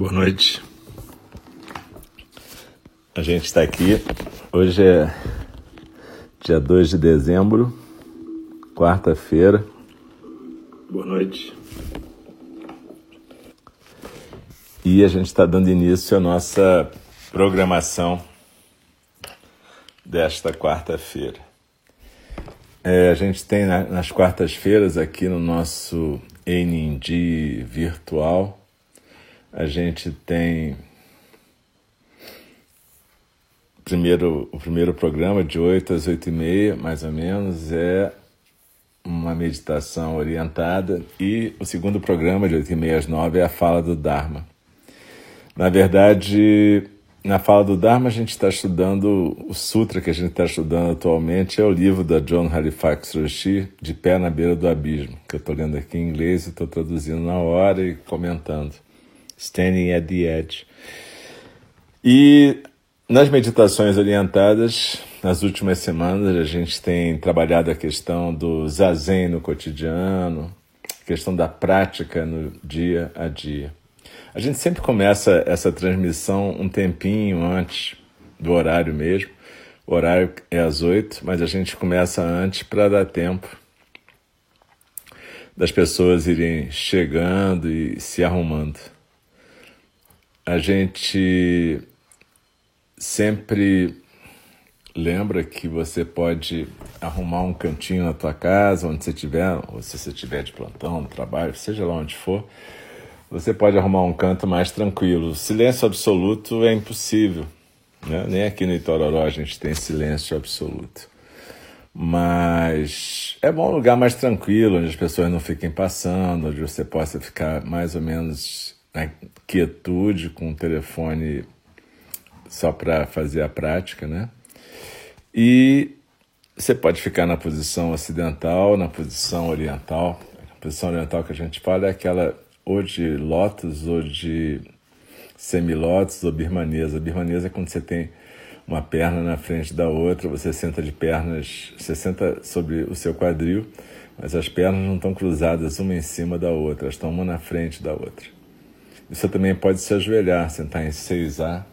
Boa noite. A gente está aqui. Hoje é dia 2 de dezembro, quarta-feira. Boa noite. E a gente está dando início à nossa programação desta quarta-feira. É, a gente tem na, nas quartas-feiras aqui no nosso NND virtual a gente tem primeiro, o primeiro programa de 8 às 8 e meia, mais ou menos, é uma meditação orientada e o segundo programa de 8 e meia às 9 é a fala do Dharma. Na verdade, na fala do Dharma a gente está estudando o sutra que a gente está estudando atualmente é o livro da John Halifax Roshi, De Pé na Beira do Abismo, que eu estou lendo aqui em inglês e estou traduzindo na hora e comentando. Standing at the Edge. E nas meditações orientadas, nas últimas semanas, a gente tem trabalhado a questão do zazen no cotidiano, a questão da prática no dia a dia. A gente sempre começa essa transmissão um tempinho antes do horário mesmo. O horário é às oito, mas a gente começa antes para dar tempo das pessoas irem chegando e se arrumando a gente sempre lembra que você pode arrumar um cantinho na tua casa, onde você estiver, ou se você estiver de plantão, no trabalho, seja lá onde for, você pode arrumar um canto mais tranquilo. Silêncio absoluto é impossível. Né? Nem aqui no Itororó a gente tem silêncio absoluto. Mas é bom um lugar mais tranquilo, onde as pessoas não fiquem passando, onde você possa ficar mais ou menos na quietude com o telefone só para fazer a prática, né? E você pode ficar na posição ocidental, na posição oriental. A posição oriental que a gente fala é aquela ou de lótus ou de semilótus ou birmanesa. Birmanesa é quando você tem uma perna na frente da outra, você senta de pernas, você senta sobre o seu quadril, mas as pernas não estão cruzadas uma em cima da outra, elas estão uma na frente da outra. Você também pode se ajoelhar, sentar em 6A,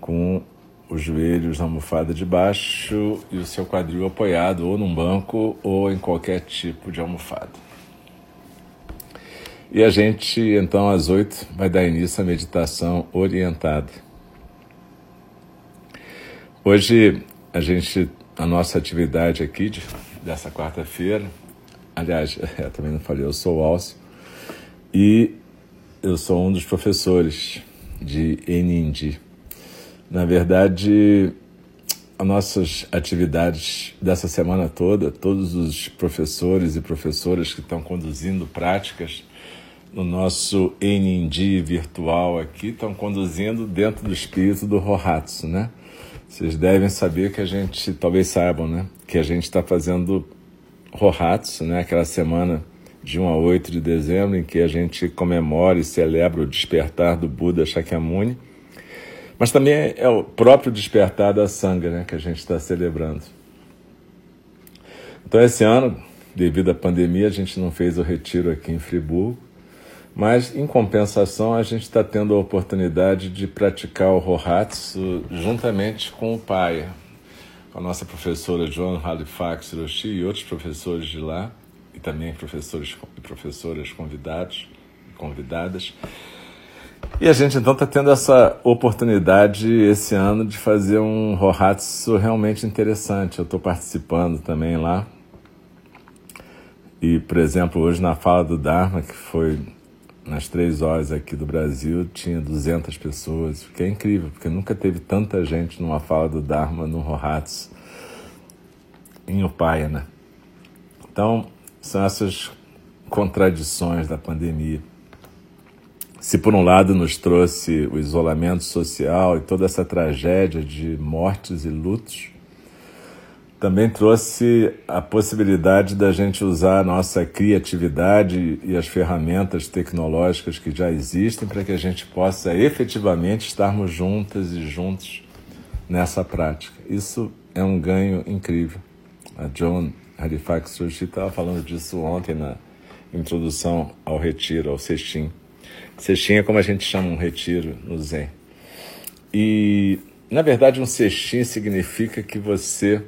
com os joelhos na almofada de baixo e o seu quadril apoiado ou num banco ou em qualquer tipo de almofada. E a gente, então, às oito, vai dar início à meditação orientada. Hoje, a gente, a nossa atividade aqui de, dessa quarta-feira, aliás, também não falei, eu sou o Alcio, e eu sou um dos professores de Enindi. Na verdade, as nossas atividades dessa semana toda, todos os professores e professoras que estão conduzindo práticas no nosso Enindi virtual aqui estão conduzindo dentro do espírito do Rohatsu, né? Vocês devem saber que a gente, talvez saibam, né? Que a gente está fazendo Rohatsu, né? Aquela semana de 1 a 8 de dezembro, em que a gente comemora e celebra o despertar do Buda Shakyamuni, mas também é o próprio despertar da Sangha né, que a gente está celebrando. Então, esse ano, devido à pandemia, a gente não fez o retiro aqui em Friburgo, mas, em compensação, a gente está tendo a oportunidade de praticar o Rohatsu juntamente com o pai, com a nossa professora Joan Halifax Hiroshi e outros professores de lá e também professores e professoras convidados e convidadas. E a gente então está tendo essa oportunidade esse ano de fazer um Rohatsu realmente interessante. Eu estou participando também lá. E, por exemplo, hoje na fala do Dharma, que foi nas três horas aqui do Brasil, tinha 200 pessoas, que é incrível, porque nunca teve tanta gente numa fala do Dharma no Rohatsu em Upaya, né? Então, são essas contradições da pandemia. Se por um lado nos trouxe o isolamento social e toda essa tragédia de mortes e lutos, também trouxe a possibilidade da gente usar a nossa criatividade e as ferramentas tecnológicas que já existem para que a gente possa efetivamente estarmos juntas e juntos nessa prática. Isso é um ganho incrível. A Joan Halifax Sushi estava falando disso ontem na introdução ao retiro, ao cestim. Cestinha é como a gente chama um retiro no Zen. E, na verdade, um cestinho significa que você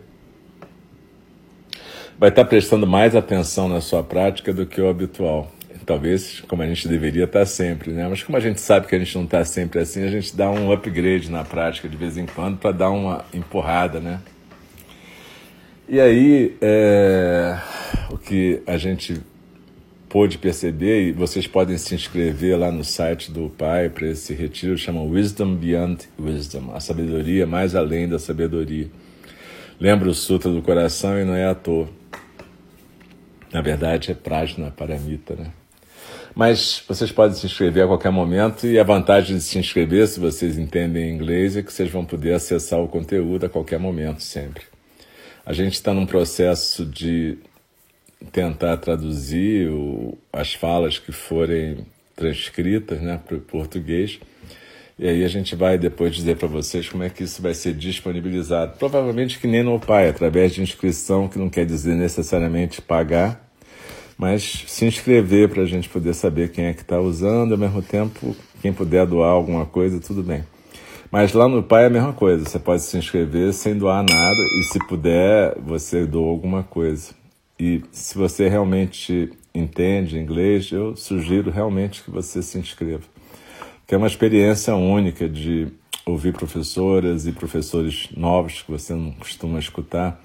vai estar prestando mais atenção na sua prática do que o habitual. Talvez como a gente deveria estar sempre, né? Mas como a gente sabe que a gente não está sempre assim, a gente dá um upgrade na prática de vez em quando para dar uma empurrada, né? E aí, é, o que a gente pôde perceber, e vocês podem se inscrever lá no site do Pai para esse retiro, chama Wisdom Beyond Wisdom, a sabedoria mais além da sabedoria. Lembra o Sutra do Coração e não é à toa. Na verdade, é Prajna Paramita, né? Mas vocês podem se inscrever a qualquer momento e a vantagem de se inscrever, se vocês entendem inglês, é que vocês vão poder acessar o conteúdo a qualquer momento, sempre. A gente está num processo de tentar traduzir o, as falas que forem transcritas né, para o português. E aí a gente vai depois dizer para vocês como é que isso vai ser disponibilizado. Provavelmente que nem no Pai, através de inscrição, que não quer dizer necessariamente pagar, mas se inscrever para a gente poder saber quem é que está usando, ao mesmo tempo, quem puder doar alguma coisa, tudo bem. Mas lá no Pai é a mesma coisa, você pode se inscrever sem doar nada e se puder, você doa alguma coisa. E se você realmente entende inglês, eu sugiro realmente que você se inscreva. Que é uma experiência única de ouvir professoras e professores novos que você não costuma escutar.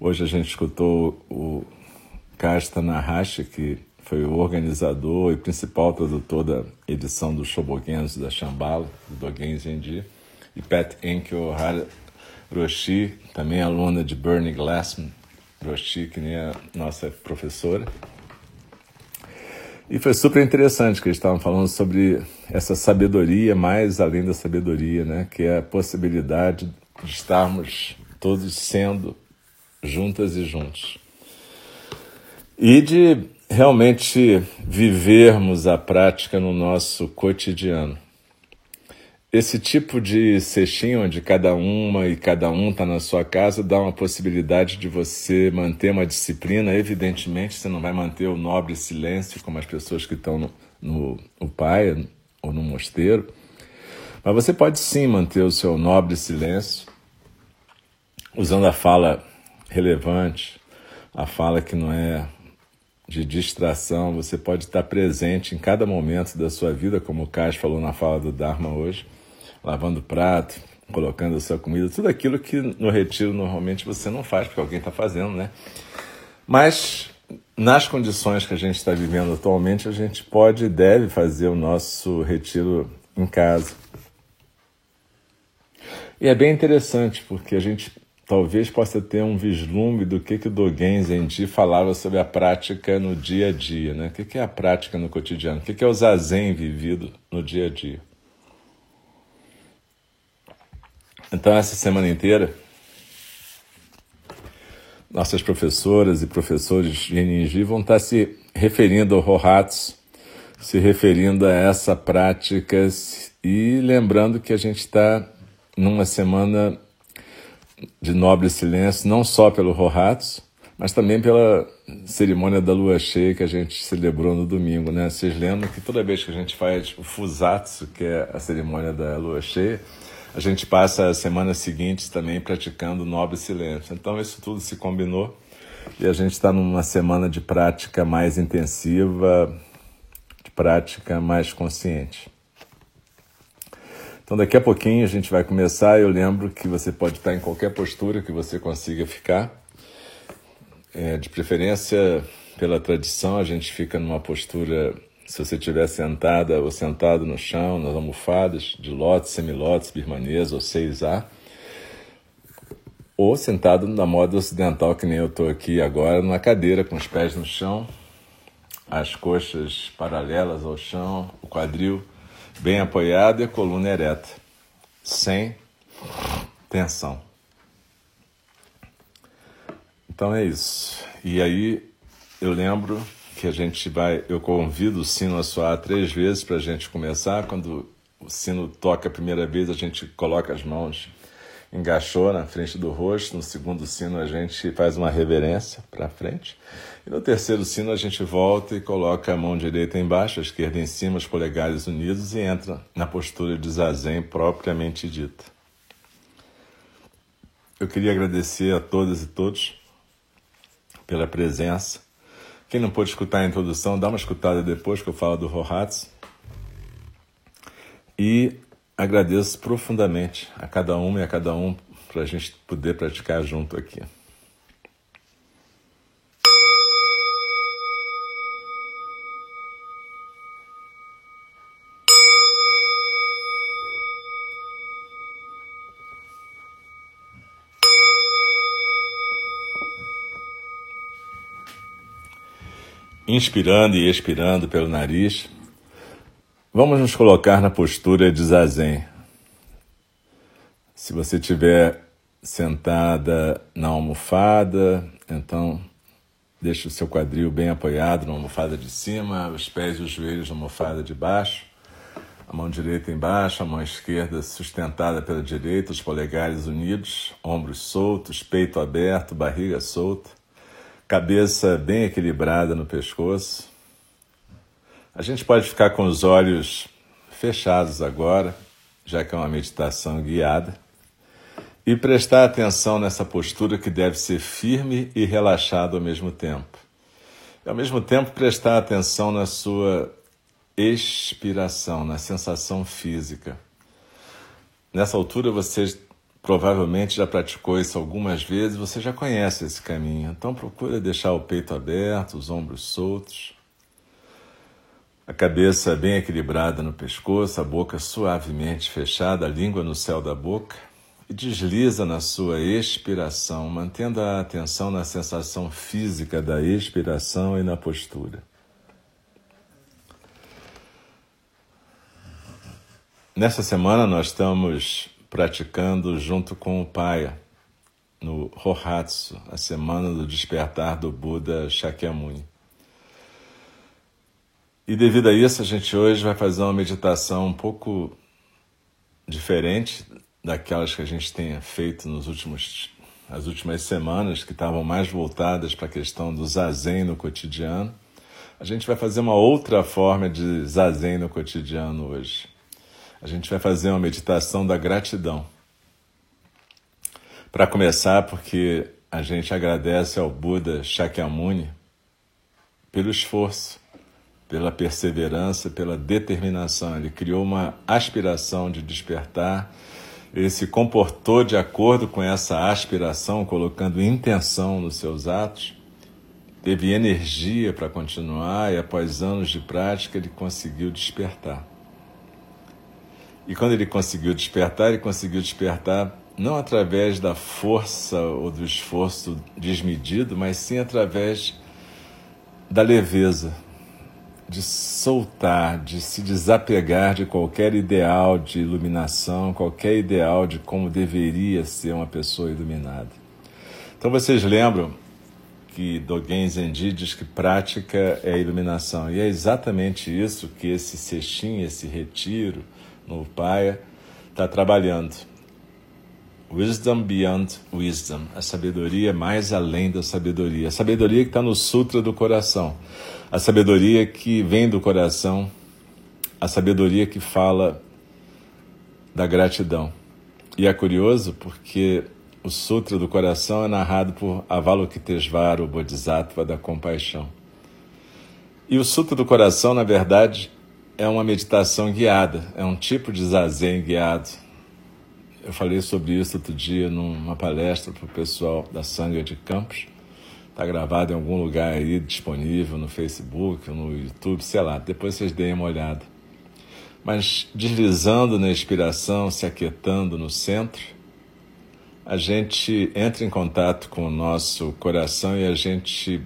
Hoje a gente escutou o Kasta Nahashi, que foi o organizador e principal tradutor da edição do Shobogenzo da Shambhala, do Dogen Zenji e Pat Enkel Roshi, também aluna de Bernie Glassman Roshi, que nem a nossa professora. E foi super interessante que eles estavam falando sobre essa sabedoria mais além da sabedoria, né? que é a possibilidade de estarmos todos sendo juntas e juntos. E de realmente vivermos a prática no nosso cotidiano. Esse tipo de cestinho, onde cada uma e cada um está na sua casa, dá uma possibilidade de você manter uma disciplina. Evidentemente, você não vai manter o nobre silêncio como as pessoas que estão no, no, no pai ou no mosteiro, mas você pode sim manter o seu nobre silêncio, usando a fala relevante, a fala que não é de distração. Você pode estar presente em cada momento da sua vida, como o Cas falou na fala do Dharma hoje lavando prato, colocando a sua comida, tudo aquilo que no retiro normalmente você não faz, porque alguém está fazendo, né? Mas nas condições que a gente está vivendo atualmente, a gente pode e deve fazer o nosso retiro em casa. E é bem interessante, porque a gente talvez possa ter um vislumbre do que, que o Dogen Zenji falava sobre a prática no dia a dia. Né? O que, que é a prática no cotidiano? O que, que é o zazen vivido no dia a dia? Então, essa semana inteira, nossas professoras e professores de Ninji vão estar se referindo ao Rohatsu, se referindo a essa prática e lembrando que a gente está numa semana de nobre silêncio, não só pelo Rohatsu, mas também pela cerimônia da lua cheia que a gente celebrou no domingo, né? Vocês lembram que toda vez que a gente faz o Fusatsu, que é a cerimônia da lua cheia, a gente passa as semanas seguintes também praticando nobre silêncio. Então isso tudo se combinou e a gente está numa semana de prática mais intensiva, de prática mais consciente. Então daqui a pouquinho a gente vai começar. Eu lembro que você pode estar em qualquer postura que você consiga ficar. É, de preferência, pela tradição, a gente fica numa postura se você estiver sentada ou sentado no chão, nas almofadas de lótus, semilótus, birmanês ou 6A, ou sentado na moda ocidental, que nem eu estou aqui agora, numa cadeira com os pés no chão, as coxas paralelas ao chão, o quadril bem apoiado e a coluna ereta, sem tensão. Então é isso. E aí eu lembro que a gente vai. Eu convido o sino a soar três vezes para a gente começar. Quando o sino toca a primeira vez, a gente coloca as mãos engaixou na frente do rosto. No segundo sino, a gente faz uma reverência para frente. E no terceiro sino, a gente volta e coloca a mão direita embaixo, a esquerda em cima, os polegares unidos e entra na postura de zazen propriamente dita. Eu queria agradecer a todas e todos pela presença. Quem não pôde escutar a introdução, dá uma escutada depois que eu falo do Rohatsu. E agradeço profundamente a cada uma e a cada um para a gente poder praticar junto aqui. Inspirando e expirando pelo nariz, Vamos nos colocar na postura de zazen. Se você estiver sentada na almofada, então deixe o seu quadril bem apoiado na almofada de cima, os pés e os joelhos na almofada de baixo, a mão direita embaixo, a mão esquerda sustentada pela direita, os polegares unidos, ombros soltos, peito aberto, barriga solta, cabeça bem equilibrada no pescoço. A gente pode ficar com os olhos fechados agora, já que é uma meditação guiada, e prestar atenção nessa postura que deve ser firme e relaxada ao mesmo tempo. E ao mesmo tempo prestar atenção na sua expiração, na sensação física. Nessa altura você provavelmente já praticou isso algumas vezes, você já conhece esse caminho. Então procura deixar o peito aberto, os ombros soltos a cabeça bem equilibrada no pescoço, a boca suavemente fechada, a língua no céu da boca, e desliza na sua expiração, mantendo a atenção na sensação física da expiração e na postura. Nessa semana nós estamos praticando junto com o Paia no Rohatsu, a semana do despertar do Buda Shakyamuni. E devido a isso, a gente hoje vai fazer uma meditação um pouco diferente daquelas que a gente tenha feito nos últimos as últimas semanas que estavam mais voltadas para a questão do zazen no cotidiano. A gente vai fazer uma outra forma de zazen no cotidiano hoje. A gente vai fazer uma meditação da gratidão. Para começar, porque a gente agradece ao Buda Shakyamuni pelo esforço pela perseverança, pela determinação. Ele criou uma aspiração de despertar. Ele se comportou de acordo com essa aspiração, colocando intenção nos seus atos. Teve energia para continuar e, após anos de prática, ele conseguiu despertar. E quando ele conseguiu despertar, ele conseguiu despertar não através da força ou do esforço desmedido, mas sim através da leveza, de soltar, de se desapegar de qualquer ideal de iluminação, qualquer ideal de como deveria ser uma pessoa iluminada. Então vocês lembram que Dogen Zenji diz que prática é iluminação, e é exatamente isso que esse sextim, esse retiro no Paia está trabalhando. Wisdom beyond wisdom, a sabedoria mais além da sabedoria, a sabedoria que está no Sutra do Coração a sabedoria que vem do coração, a sabedoria que fala da gratidão. E é curioso porque o Sutra do Coração é narrado por Avalokitesvara, o Bodhisattva da compaixão. E o Sutra do Coração, na verdade, é uma meditação guiada, é um tipo de zazen guiado. Eu falei sobre isso outro dia numa palestra para o pessoal da Sangha de Campos. Está gravado em algum lugar aí, disponível no Facebook, no YouTube, sei lá. Depois vocês deem uma olhada. Mas deslizando na inspiração, se aquietando no centro, a gente entra em contato com o nosso coração e a gente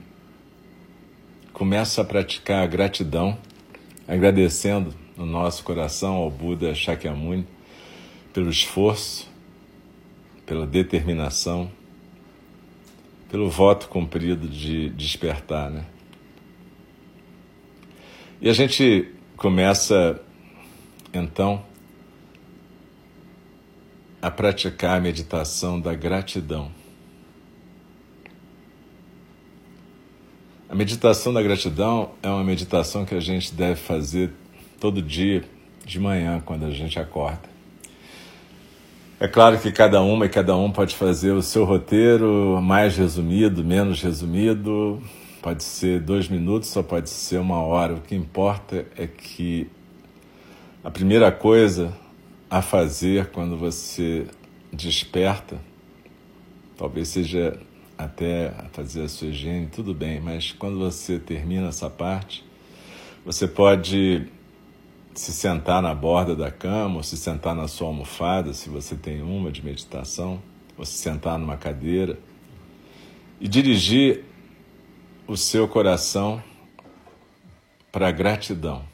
começa a praticar a gratidão, agradecendo no nosso coração ao Buda Shakyamuni pelo esforço, pela determinação, pelo voto cumprido de despertar, né? E a gente começa então a praticar a meditação da gratidão. A meditação da gratidão é uma meditação que a gente deve fazer todo dia de manhã, quando a gente acorda. É claro que cada uma e cada um pode fazer o seu roteiro mais resumido, menos resumido, pode ser dois minutos ou pode ser uma hora. O que importa é que a primeira coisa a fazer quando você desperta, talvez seja até fazer a sua higiene, tudo bem, mas quando você termina essa parte, você pode se sentar na borda da cama, ou se sentar na sua almofada, se você tem uma de meditação, ou se sentar numa cadeira, e dirigir o seu coração para a gratidão.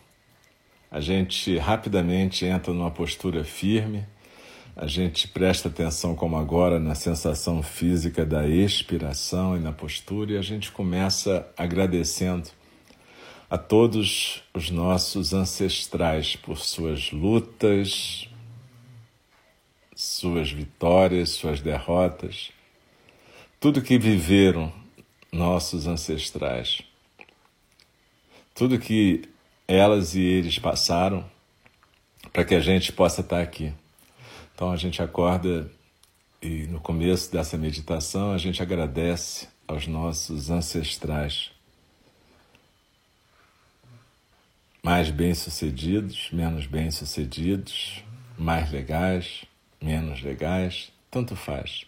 A gente rapidamente entra numa postura firme, a gente presta atenção, como agora, na sensação física da expiração e na postura, e a gente começa agradecendo a todos os nossos ancestrais por suas lutas, suas vitórias, suas derrotas, tudo que viveram nossos ancestrais, tudo que elas e eles passaram para que a gente possa estar aqui. Então a gente acorda e no começo dessa meditação a gente agradece aos nossos ancestrais mais bem-sucedidos, menos bem-sucedidos, mais legais, menos legais, tanto faz.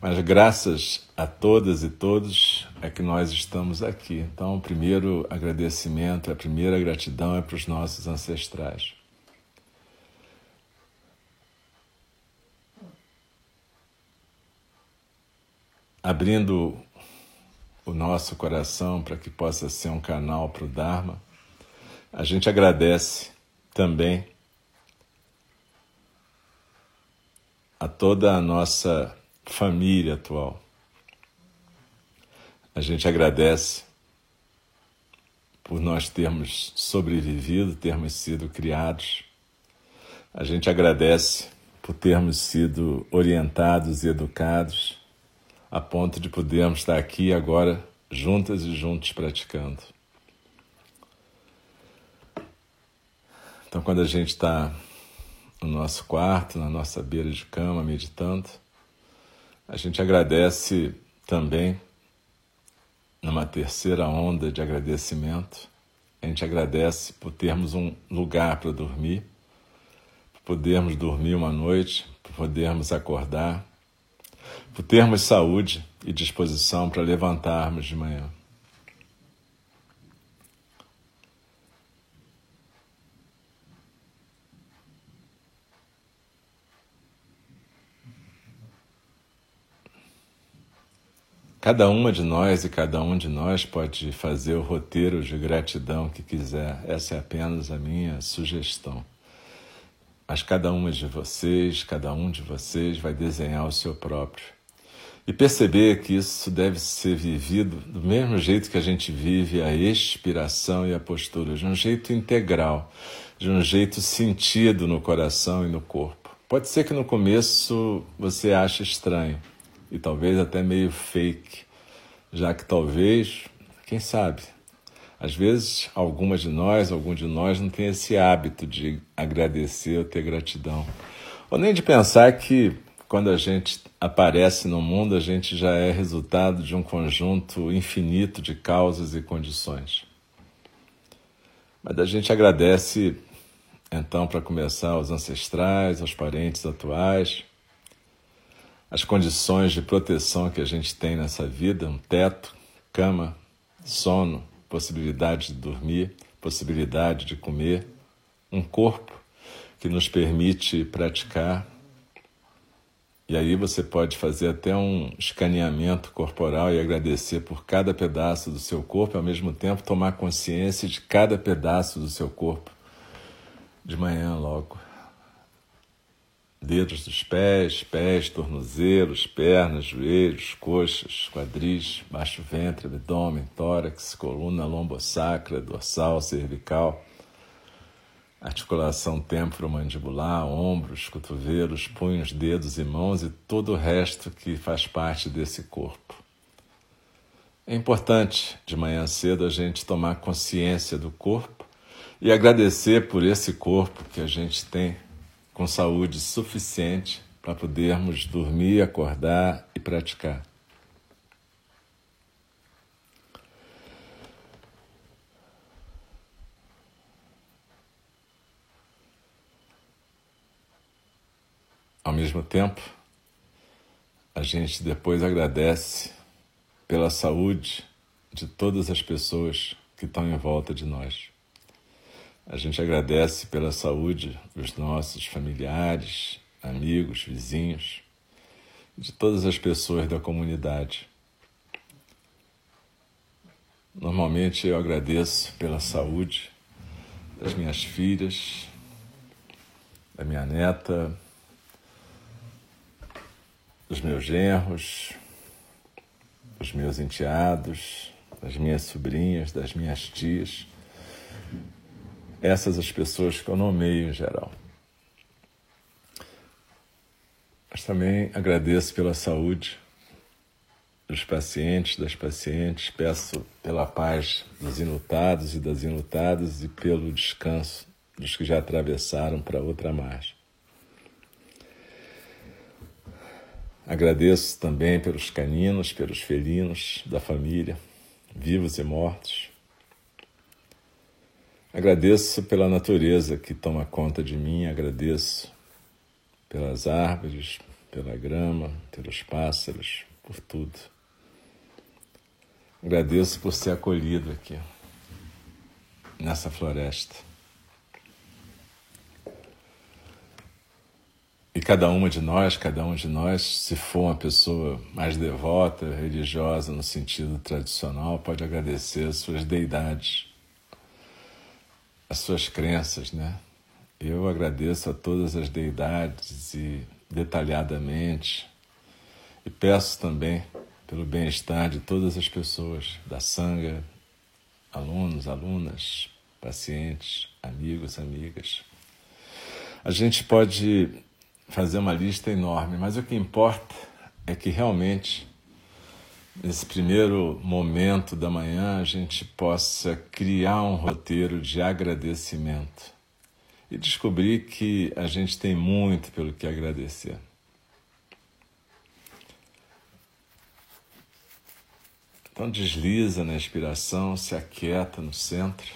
Mas graças a todas e todos é que nós estamos aqui. Então, o primeiro agradecimento, a primeira gratidão é para os nossos ancestrais. Abrindo o nosso coração para que possa ser um canal para o Dharma, a gente agradece também a toda a nossa família atual. A gente agradece por nós termos sobrevivido, termos sido criados. A gente agradece por termos sido orientados e educados a ponto de podermos estar aqui agora juntas e juntos praticando. Então, quando a gente está no nosso quarto, na nossa beira de cama, meditando, a gente agradece também, numa terceira onda de agradecimento, a gente agradece por termos um lugar para dormir, por podermos dormir uma noite, por podermos acordar, por termos saúde e disposição para levantarmos de manhã. Cada uma de nós e cada um de nós pode fazer o roteiro de gratidão que quiser. Essa é apenas a minha sugestão. Mas cada uma de vocês, cada um de vocês vai desenhar o seu próprio. E perceber que isso deve ser vivido do mesmo jeito que a gente vive a expiração e a postura, de um jeito integral, de um jeito sentido no coração e no corpo. Pode ser que no começo você ache estranho, e talvez até meio fake, já que talvez, quem sabe, às vezes algumas de nós, algum de nós não tem esse hábito de agradecer ou ter gratidão, ou nem de pensar que quando a gente aparece no mundo, a gente já é resultado de um conjunto infinito de causas e condições. Mas a gente agradece, então, para começar, aos ancestrais, aos parentes atuais, as condições de proteção que a gente tem nessa vida, um teto, cama, sono, possibilidade de dormir, possibilidade de comer, um corpo que nos permite praticar. E aí você pode fazer até um escaneamento corporal e agradecer por cada pedaço do seu corpo e ao mesmo tempo tomar consciência de cada pedaço do seu corpo de manhã logo dedos dos pés, pés, tornozelos, pernas, joelhos, coxas, quadris, baixo ventre, abdômen, tórax, coluna lombosacra, dorsal, cervical. articulação temporomandibular, ombros, cotovelos, punhos, dedos e mãos e todo o resto que faz parte desse corpo. É importante de manhã cedo a gente tomar consciência do corpo e agradecer por esse corpo que a gente tem com saúde suficiente para podermos dormir, acordar e praticar. Ao mesmo tempo, a gente depois agradece pela saúde de todas as pessoas que estão em volta de nós. A gente agradece pela saúde dos nossos familiares, amigos, vizinhos, de todas as pessoas da comunidade. Normalmente eu agradeço pela saúde das minhas filhas, da minha neta, dos meus genros, dos meus enteados, das minhas sobrinhas, das minhas tias. Essas as pessoas que eu nomeio em geral. Mas também agradeço pela saúde dos pacientes, das pacientes, peço pela paz dos inutados e das inutadas e pelo descanso dos que já atravessaram para outra margem. Agradeço também pelos caninos, pelos felinos da família, vivos e mortos. Agradeço pela natureza que toma conta de mim, agradeço pelas árvores, pela grama, pelos pássaros, por tudo. Agradeço por ser acolhido aqui, nessa floresta. E cada uma de nós, cada um de nós, se for uma pessoa mais devota, religiosa no sentido tradicional, pode agradecer as suas deidades, as suas crenças, né? Eu agradeço a todas as deidades e detalhadamente e peço também pelo bem-estar de todas as pessoas da sanga, alunos, alunas, pacientes, amigos, amigas. A gente pode fazer uma lista enorme, mas o que importa é que realmente, nesse primeiro momento da manhã, a gente possa criar um roteiro de agradecimento e descobrir que a gente tem muito pelo que agradecer. Então desliza na inspiração, se aquieta no centro,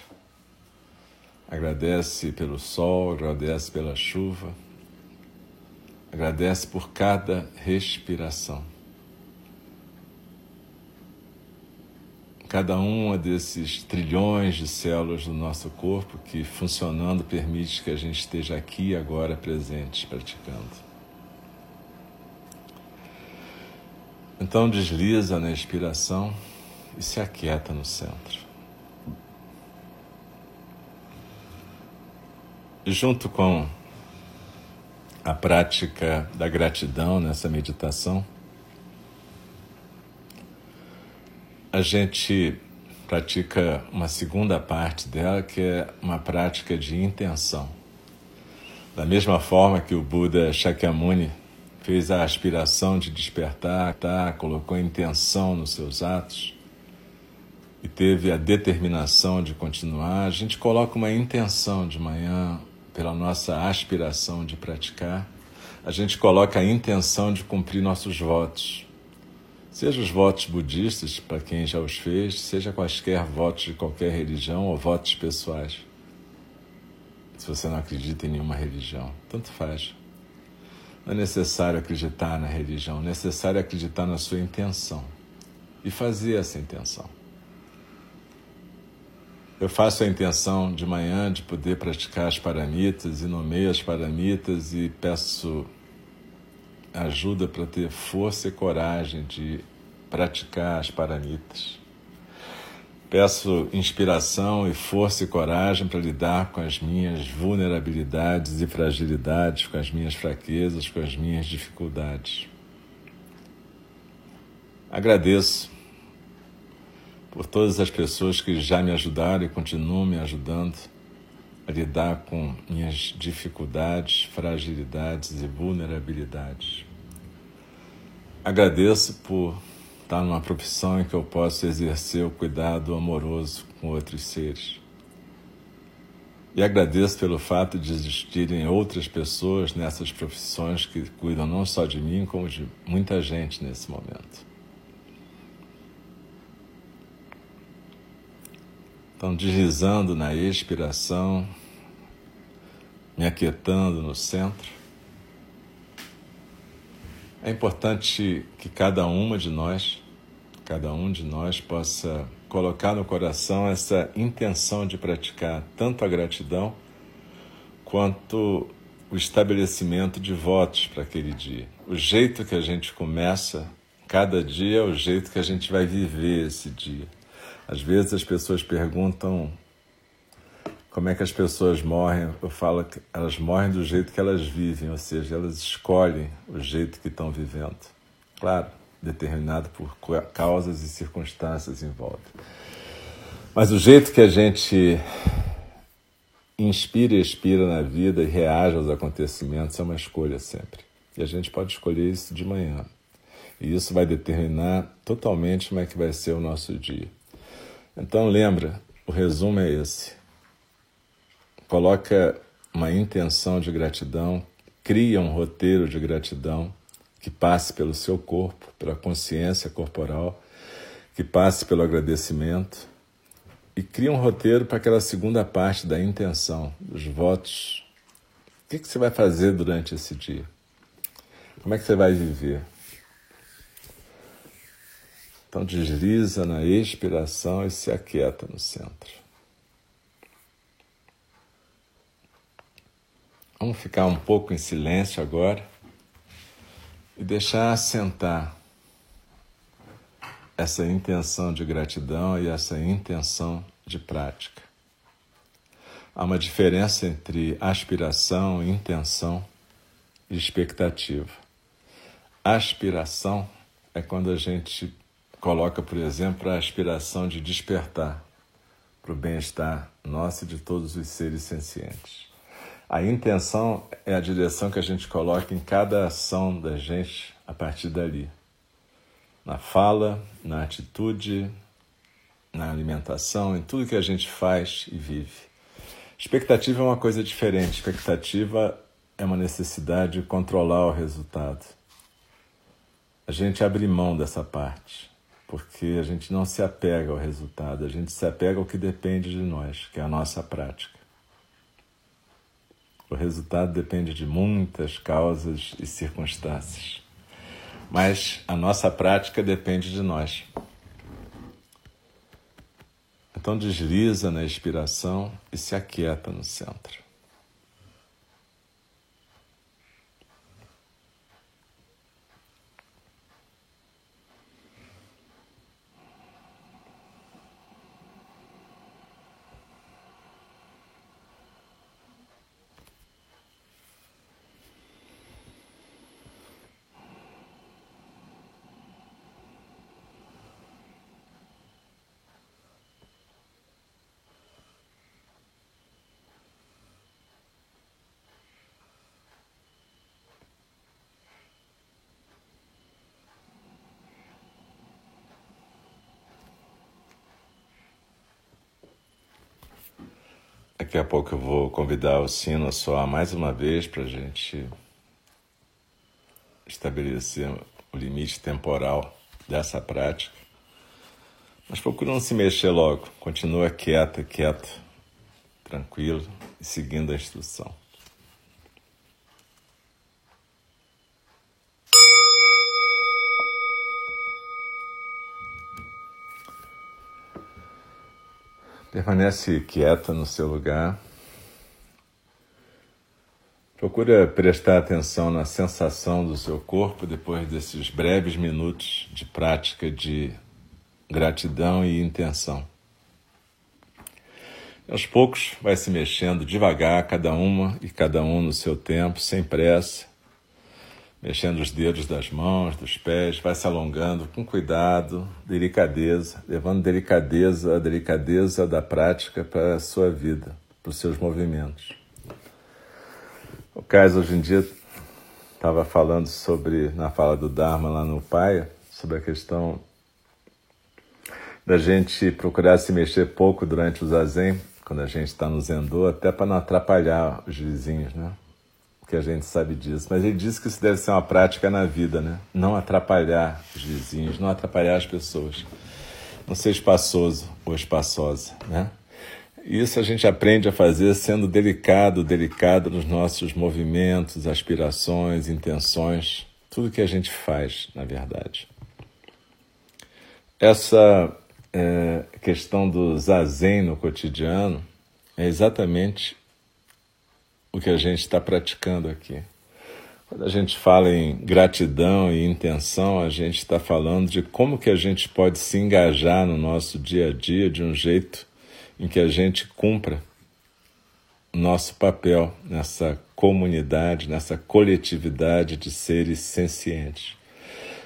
agradece pelo sol, agradece pela chuva. Agradece por cada respiração. Cada uma desses trilhões de células do nosso corpo que, funcionando, permite que a gente esteja aqui agora presente, praticando. Então desliza na expiração e se aquieta no centro. E junto com a prática da gratidão nessa meditação, a gente pratica uma segunda parte dela, que é uma prática de intenção. Da mesma forma que o Buda Shakyamuni fez a aspiração de despertar, tá, colocou intenção nos seus atos e teve a determinação de continuar, a gente coloca uma intenção de manhã, pela nossa aspiração de praticar, a gente coloca a intenção de cumprir nossos votos. Seja os votos budistas, para quem já os fez, seja quaisquer votos de qualquer religião ou votos pessoais. Se você não acredita em nenhuma religião, tanto faz. Não é necessário acreditar na religião, é necessário acreditar na sua intenção e fazer essa intenção. Eu faço a intenção de manhã de poder praticar as paramitas e nomeio as paramitas e peço ajuda para ter força e coragem de praticar as paramitas. Peço inspiração e força e coragem para lidar com as minhas vulnerabilidades e fragilidades, com as minhas fraquezas, com as minhas dificuldades. Agradeço por todas as pessoas que já me ajudaram e continuam me ajudando lidar com minhas dificuldades, fragilidades e vulnerabilidades. Agradeço por estar numa profissão em que eu posso exercer o cuidado amoroso com outros seres. E agradeço pelo fato de existirem outras pessoas nessas profissões que cuidam não só de mim, como de muita gente nesse momento. Então, deslizando na expiração, me aquietando no centro. É importante que cada uma de nós, cada um de nós possa colocar no coração essa intenção de praticar tanto a gratidão quanto o estabelecimento de votos para aquele dia. O jeito que a gente começa cada dia é o jeito que a gente vai viver esse dia. Às vezes as pessoas perguntam como é que as pessoas morrem. Eu falo que elas morrem do jeito que elas vivem, ou seja, elas escolhem o jeito que estão vivendo. Claro, determinado por causas e circunstâncias em volta. Mas o jeito que a gente inspira e expira na vida e reage aos acontecimentos é uma escolha sempre. E a gente pode escolher isso de manhã. E isso vai determinar totalmente como é que vai ser o nosso dia. Então lembra, o resumo é esse. Coloca uma intenção de gratidão, cria um roteiro de gratidão que passe pelo seu corpo, pela consciência corporal, que passe pelo agradecimento e cria um roteiro para aquela segunda parte da intenção, dos votos. O que, que você vai fazer durante esse dia? Como é que você vai viver? Então desliza na expiração e se aquieta no centro. Vamos ficar um pouco em silêncio agora e deixar assentar essa intenção de gratidão e essa intenção de prática. Há uma diferença entre aspiração, intenção e expectativa. Aspiração é quando a gente coloca, por exemplo, a aspiração de despertar para o bem-estar nosso e de todos os seres sencientes. A intenção é a direção que a gente coloca em cada ação da gente a partir dali. Na fala, na atitude, na alimentação, em tudo que a gente faz e vive. Expectativa é uma coisa diferente. Expectativa é uma necessidade de controlar o resultado. A gente abre mão dessa parte, porque a gente não se apega ao resultado, a gente se apega ao que depende de nós, que é a nossa prática. O resultado depende de muitas causas e circunstâncias. Mas a nossa prática depende de nós. Então desliza na expiração e se aquieta no centro. Pouco eu vou convidar o sino a soar mais uma vez para a gente estabelecer o limite temporal dessa prática. Mas procura não se mexer logo, continua quieta, quieto, tranquilo e seguindo a instrução. Permanece quieta no seu lugar. Procura prestar atenção na sensação do seu corpo depois desses breves minutos de prática de gratidão e intenção. Aos poucos vai se mexendo devagar, cada uma e cada um no seu tempo, sem pressa, mexendo os dedos das mãos, dos pés, vai se alongando com cuidado, delicadeza, levando delicadeza, a delicadeza da prática para a sua vida, para os seus movimentos. O Caio hoje em dia estava falando sobre, na fala do Dharma lá no Paia, sobre a questão da gente procurar se mexer pouco durante o zazen, quando a gente está no zendô, até para não atrapalhar os vizinhos, né? Porque a gente sabe disso. Mas ele disse que isso deve ser uma prática na vida, né? Não atrapalhar os vizinhos, não atrapalhar as pessoas. Não ser espaçoso ou espaçosa, né? Isso a gente aprende a fazer sendo delicado, delicado nos nossos movimentos, aspirações, intenções, tudo que a gente faz, na verdade. Essa é, questão do zazen no cotidiano é exatamente o que a gente está praticando aqui. Quando a gente fala em gratidão e intenção, a gente está falando de como que a gente pode se engajar no nosso dia a dia de um jeito em que a gente cumpra nosso papel nessa comunidade, nessa coletividade de seres sencientes.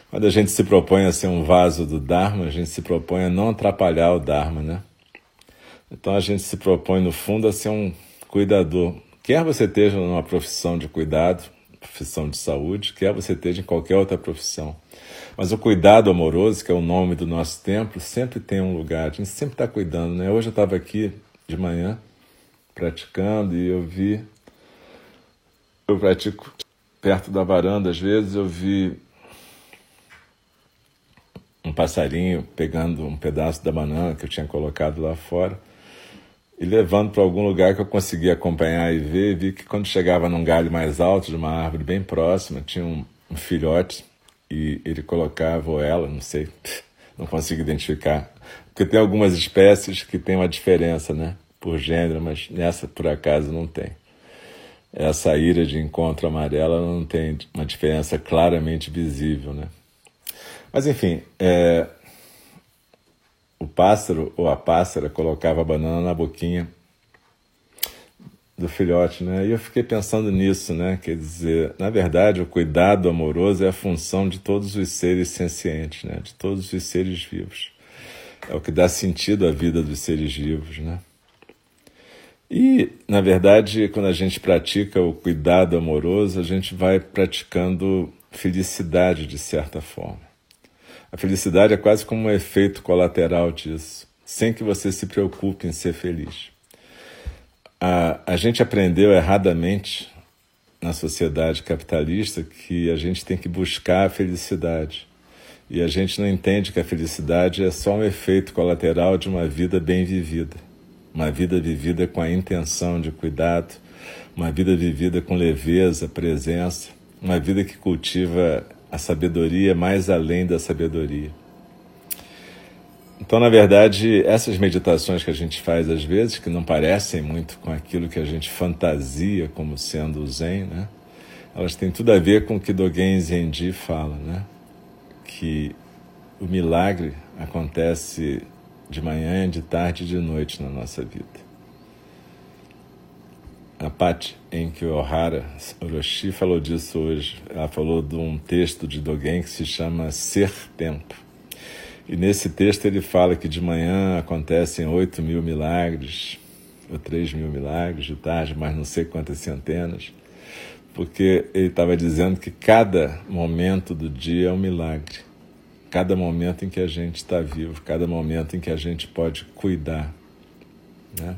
Quando a gente se propõe a ser um vaso do Dharma, a gente se propõe a não atrapalhar o Dharma, né? Então a gente se propõe, no fundo, a ser um cuidador. Quer você esteja numa profissão de cuidado, profissão de saúde, quer você esteja em qualquer outra profissão. Mas o cuidado amoroso, que é o nome do nosso templo, sempre tem um lugar, a gente sempre está cuidando, né? Hoje eu estava aqui de manhã praticando e eu vi. Eu pratico perto da varanda, às vezes eu vi um passarinho pegando um pedaço da banana que eu tinha colocado lá fora e levando para algum lugar que eu conseguia acompanhar e ver. Vi que quando chegava num galho mais alto de uma árvore bem próxima, tinha um, um filhote e ele colocava, ou ela, não sei, não consigo identificar. Porque tem algumas espécies que tem uma diferença, né? Por gênero, mas nessa por acaso não tem. Essa ira de encontro amarela não tem uma diferença claramente visível, né? Mas enfim, é, o pássaro ou a pássara colocava a banana na boquinha do filhote, né? E eu fiquei pensando nisso, né? Quer dizer, na verdade, o cuidado amoroso é a função de todos os seres sencientes, né? De todos os seres vivos. É o que dá sentido à vida dos seres vivos, né? E, na verdade, quando a gente pratica o cuidado amoroso, a gente vai praticando felicidade de certa forma. A felicidade é quase como um efeito colateral disso, sem que você se preocupe em ser feliz. A, a gente aprendeu erradamente na sociedade capitalista que a gente tem que buscar a felicidade. E a gente não entende que a felicidade é só um efeito colateral de uma vida bem vivida. Uma vida vivida com a intenção de cuidado, uma vida vivida com leveza, presença, uma vida que cultiva a sabedoria mais além da sabedoria. Então, na verdade, essas meditações que a gente faz às vezes, que não parecem muito com aquilo que a gente fantasia como sendo o Zen, né? elas têm tudo a ver com o que Dogen Zenji fala, né? que o milagre acontece de manhã, de tarde e de noite na nossa vida a Pat Enki Ohara Orochi falou disso hoje. Ela falou de um texto de Dogen que se chama Ser Tempo. E nesse texto ele fala que de manhã acontecem 8 mil milagres, ou 3 mil milagres, de tarde, mas não sei quantas centenas, porque ele estava dizendo que cada momento do dia é um milagre. Cada momento em que a gente está vivo, cada momento em que a gente pode cuidar. Né?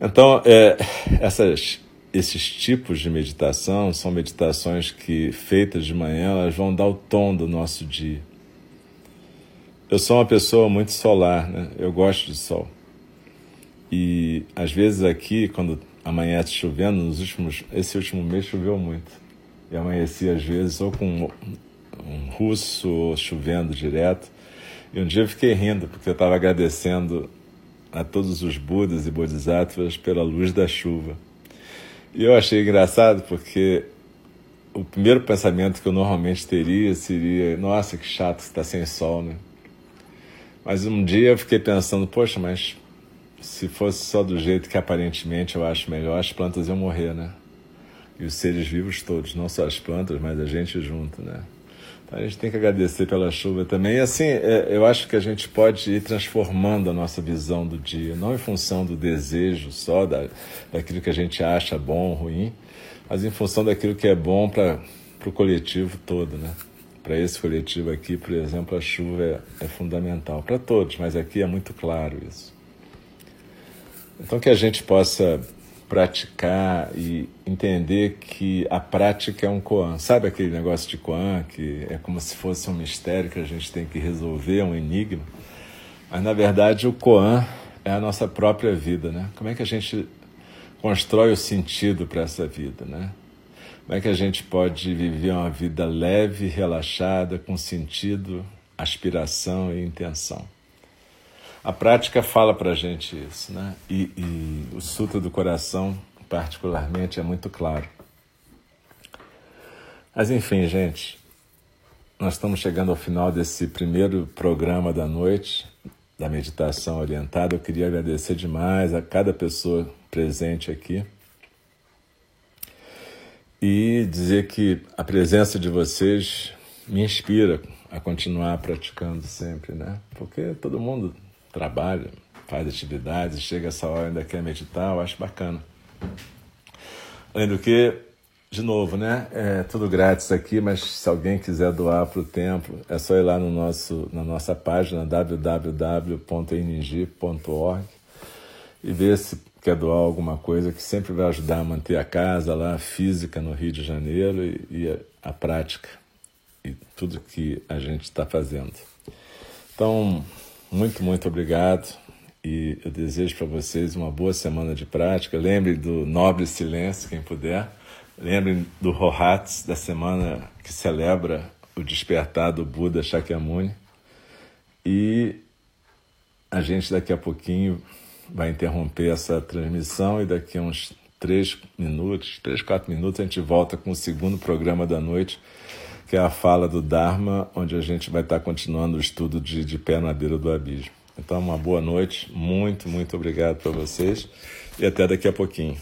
Então, é, essas, esses tipos de meditação são meditações que, feitas de manhã, elas vão dar o tom do nosso dia. Eu sou uma pessoa muito solar, né? eu gosto de sol. E às vezes aqui, quando amanhece chovendo, nos últimos, esse último mês choveu muito. E amanheci às vezes ou com um russo ou chovendo direto. E um dia eu fiquei rindo, porque eu estava agradecendo a todos os Budas e Bodhisattvas pela luz da chuva. E eu achei engraçado porque o primeiro pensamento que eu normalmente teria seria: nossa, que chato que está sem sol, né? Mas um dia eu fiquei pensando: poxa, mas se fosse só do jeito que aparentemente eu acho melhor, as plantas iam morrer, né? E os seres vivos todos, não só as plantas, mas a gente junto, né? A gente tem que agradecer pela chuva também. E assim, é, eu acho que a gente pode ir transformando a nossa visão do dia, não em função do desejo só, da, daquilo que a gente acha bom, ruim, mas em função daquilo que é bom para o coletivo todo, né? Para esse coletivo aqui, por exemplo, a chuva é, é fundamental para todos, mas aqui é muito claro isso. Então que a gente possa praticar e entender que a prática é um koan. Sabe aquele negócio de koan que é como se fosse um mistério que a gente tem que resolver, um enigma? Mas na verdade o koan é a nossa própria vida, né? Como é que a gente constrói o sentido para essa vida, né? Como é que a gente pode viver uma vida leve, relaxada, com sentido, aspiração e intenção? A prática fala para a gente isso, né? E, e o Sutra do Coração, particularmente, é muito claro. Mas enfim, gente, nós estamos chegando ao final desse primeiro programa da noite da meditação orientada. Eu queria agradecer demais a cada pessoa presente aqui e dizer que a presença de vocês me inspira a continuar praticando sempre, né? Porque todo mundo trabalha, faz atividades, chega essa hora ainda quer meditar, eu acho bacana. Além do que, de novo, né? É tudo grátis aqui, mas se alguém quiser doar para o templo, é só ir lá no nosso, na nossa página www.ing.org e ver se quer doar alguma coisa que sempre vai ajudar a manter a casa lá física no Rio de Janeiro e, e a, a prática e tudo que a gente está fazendo. Então, muito, muito obrigado e eu desejo para vocês uma boa semana de prática. Lembrem do Nobre Silêncio, quem puder. Lembrem do Rohats, da semana que celebra o despertar do Buda Shakyamuni. E a gente daqui a pouquinho vai interromper essa transmissão e daqui a uns três minutos, três, quatro minutos, a gente volta com o segundo programa da noite que é a fala do Dharma, onde a gente vai estar continuando o estudo de, de pé na beira do abismo. Então, uma boa noite, muito, muito obrigado para vocês e até daqui a pouquinho.